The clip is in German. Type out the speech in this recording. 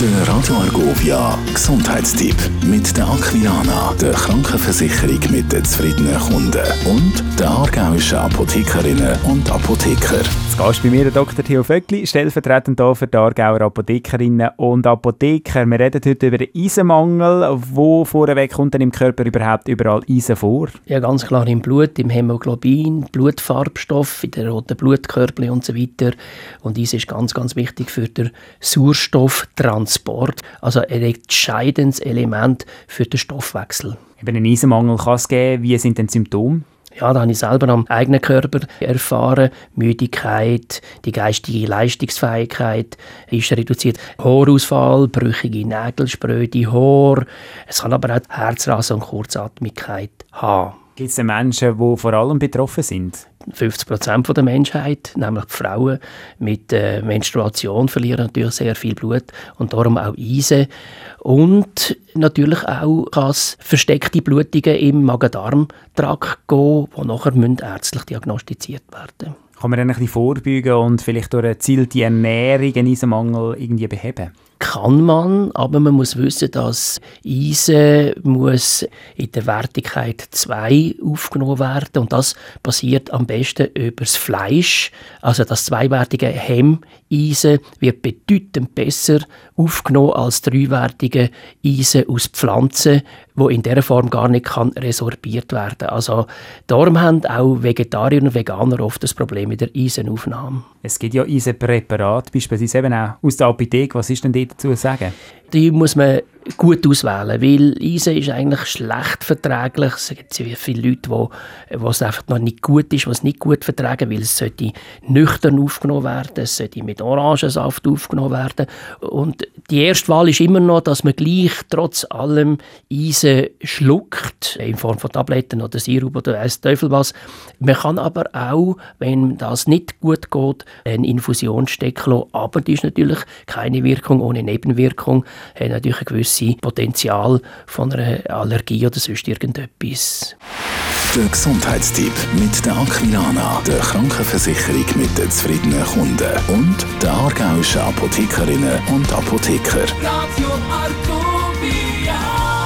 Der Radio Argovia Gesundheitstipp mit der Aquilana, der Krankenversicherung mit den zufriedenen Kunden und der aargauischen Apothekerinnen und Apotheker. Zu Gast bei mir der Dr. Theo Vöckli, stellvertretend hier für die Aargauer Apothekerinnen und Apotheker. Wir reden heute über den Eisenmangel. Wo vorweg kommt denn im Körper überhaupt überall Eisen vor? Ja, ganz klar im Blut, im Hämoglobin, Blutfarbstoff, in den roten Blutkörperchen und so weiter. Und Eisen ist ganz, ganz wichtig für den Sauerstofftransport. Transport, also ein entscheidendes Element für den Stoffwechsel. Eben einen Eisenmangel kann es geben. Wie sind denn die Symptome? Ja, da habe ich selber am eigenen Körper erfahren. Müdigkeit, die geistige Leistungsfähigkeit ist reduziert. Haarausfall, brüchige Nägel, spröde Haar. Es kann aber auch Herzrasen und Kurzatmigkeit haben. Gibt es Menschen, die vor allem betroffen sind? 50 Prozent der Menschheit, nämlich die Frauen mit äh, Menstruation, verlieren natürlich sehr viel Blut und darum auch Eisen. Und natürlich auch kann es versteckte Blutungen im Magen-Darm-Trakt geben, die nachher ärztlich diagnostiziert werden müssen. Kann man dann ein bisschen vorbeugen und vielleicht durch eine gezielte Ernährung einen Eisenmangel irgendwie beheben? Kann man, aber man muss wissen, dass Eisen muss in der Wertigkeit 2 aufgenommen werden und das passiert am besten über das Fleisch. Also das zweiwertige Hemmeisen wird bedeutend besser aufgenommen als dreiwertige Eisen aus Pflanzen, wo in der Form gar nicht kann resorbiert werden. Also darum haben auch Vegetarier und Veganer oft das Problem mit der Eisenaufnahme. Es gibt ja Eisenpräparate, beispielsweise eben auch aus der Apotheke. Was ist denn dazu zu sagen? Die muss man gut auswählen, weil Eisen ist eigentlich schlecht verträglich. Es gibt sehr viele Leute, wo, wo es einfach noch nicht gut ist, was nicht gut vertragen, weil es sollte nüchtern aufgenommen werden, es sollte mit Orangensaft aufgenommen werden. Und die erste Wahl ist immer noch, dass man gleich trotz allem Eisen schluckt, in Form von Tabletten oder Sirup oder weiss Teufel was. Man kann aber auch, wenn das nicht gut geht, eine Infusion stecken lassen, aber die ist natürlich keine Wirkung ohne Nebenwirkung, hat natürlich ein gewisses Potenzial von einer Allergie oder sonst irgendetwas. Der Gesundheitstipp mit der Aquilana, der Krankenversicherung mit den zufriedenen Kunden und der aargauischen Apothekerinnen und Apotheker. Radio Argovia.